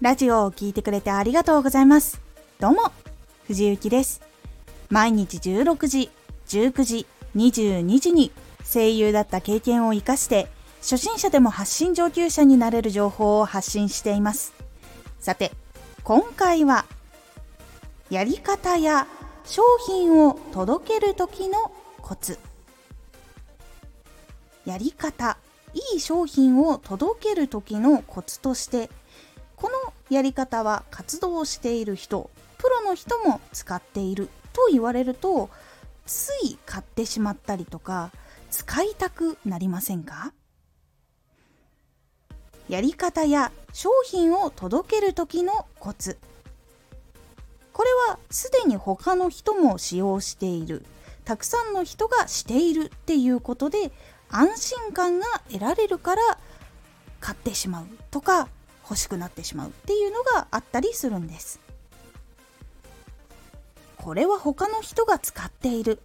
ラジオを聴いてくれてありがとうございます。どうも、藤幸です。毎日16時、19時、22時に声優だった経験を活かして、初心者でも発信上級者になれる情報を発信しています。さて、今回は、やり方や商品を届ける時のコツ。やり方、いい商品を届ける時のコツとしてこのやり方は活動している人プロの人も使っていると言われるとつい買ってしまったりとか使いたくなりませんか？やり方や商品を届ける時のコツ。これはすでに他の人も使用しているたくさんの人がしているっていうことで安心感が得られるから買ってしまうとか欲しくなってしまうっていうのがあったりするんです。これは他の人が使っている。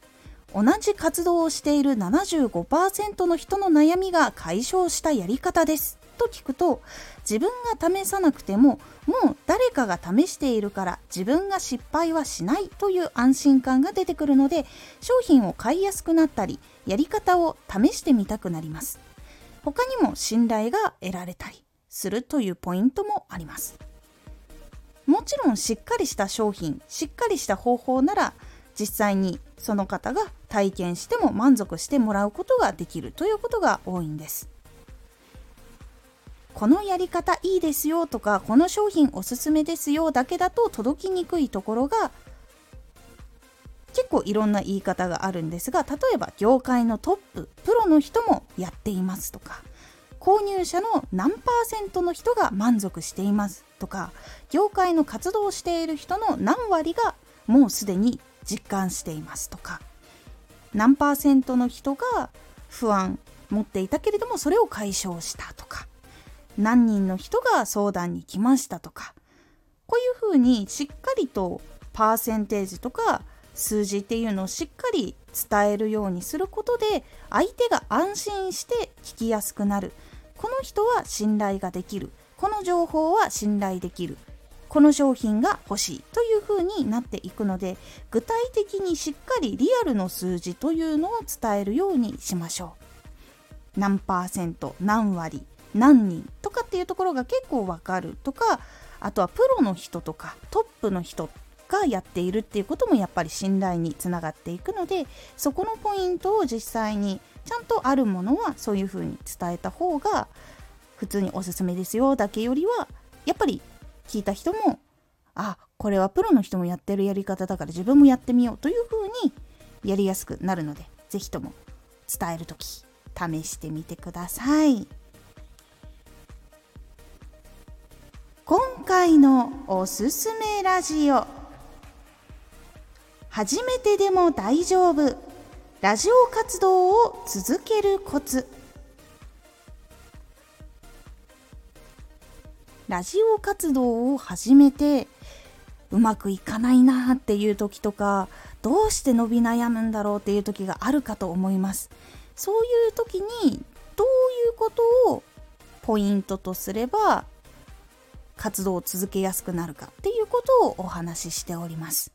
同じ活動をしている75%の人の悩みが解消したやり方ですと聞くと自分が試さなくてももう誰かが試しているから自分が失敗はしないという安心感が出てくるので商品を買いやすくなったりやり方を試してみたくなります。他にも信頼が得られたりするというポイントもあります。もちろんしっかりした商品しっかりした方法なら実際にその方が体験しても満足してもらうことができるということが多いんです。このやり方いいですよとかこの商品おすすめですよだけだと届きにくいところが結構いろんな言い方があるんですが例えば業界のトッププロの人もやっていますとか購入者の何パーセントの人が満足していますとか業界の活動をしている人の何割がもうすでに実感していますとか何パーセントの人が不安持っていたけれどもそれを解消したとか何人の人が相談に来ましたとかこういうふうにしっかりとパーセンテージとか数字っていうのをしっかり伝えるようにすることで相手が安心して聞きやすくなる。この人は信頼ができる。この情報は信頼できる。この商品が欲しいというふうになっていくので具体的にしっかりリアルの数字というのを伝えるようにしましょう。何パーセント何割何人とかっていうところが結構わかるとかあとはプロの人とかトップの人がやっているっていうこともやっぱり信頼につながっていくのでそこのポイントを実際にちゃんとあるものはそういうふうに伝えた方が普通におすすめですよ。だけよりはやっぱり聞いた人もあこれはプロの人もやってるやり方だから自分もやってみようというふうにやりやすくなるので是非とも伝える時試してみてください。今回のおすすめラジオ。初めてでも大丈夫。ラジオ活動を続けるコツラジオ活動を始めてうまくいかないなっていう時とかどうして伸び悩むんだろうっていう時があるかと思いますそういう時にどういうことをポイントとすれば活動を続けやすくなるかっていうことをお話ししております。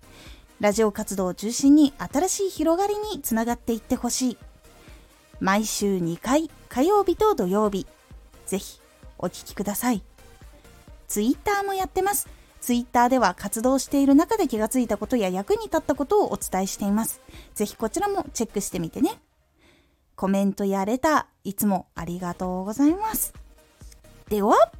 ラジオ活動を中心に新しい広がりにつながっていってほしい。毎週2回、火曜日と土曜日。ぜひ、お聴きください。ツイッターもやってます。ツイッターでは活動している中で気がついたことや役に立ったことをお伝えしています。ぜひこちらもチェックしてみてね。コメントやレター、いつもありがとうございます。では、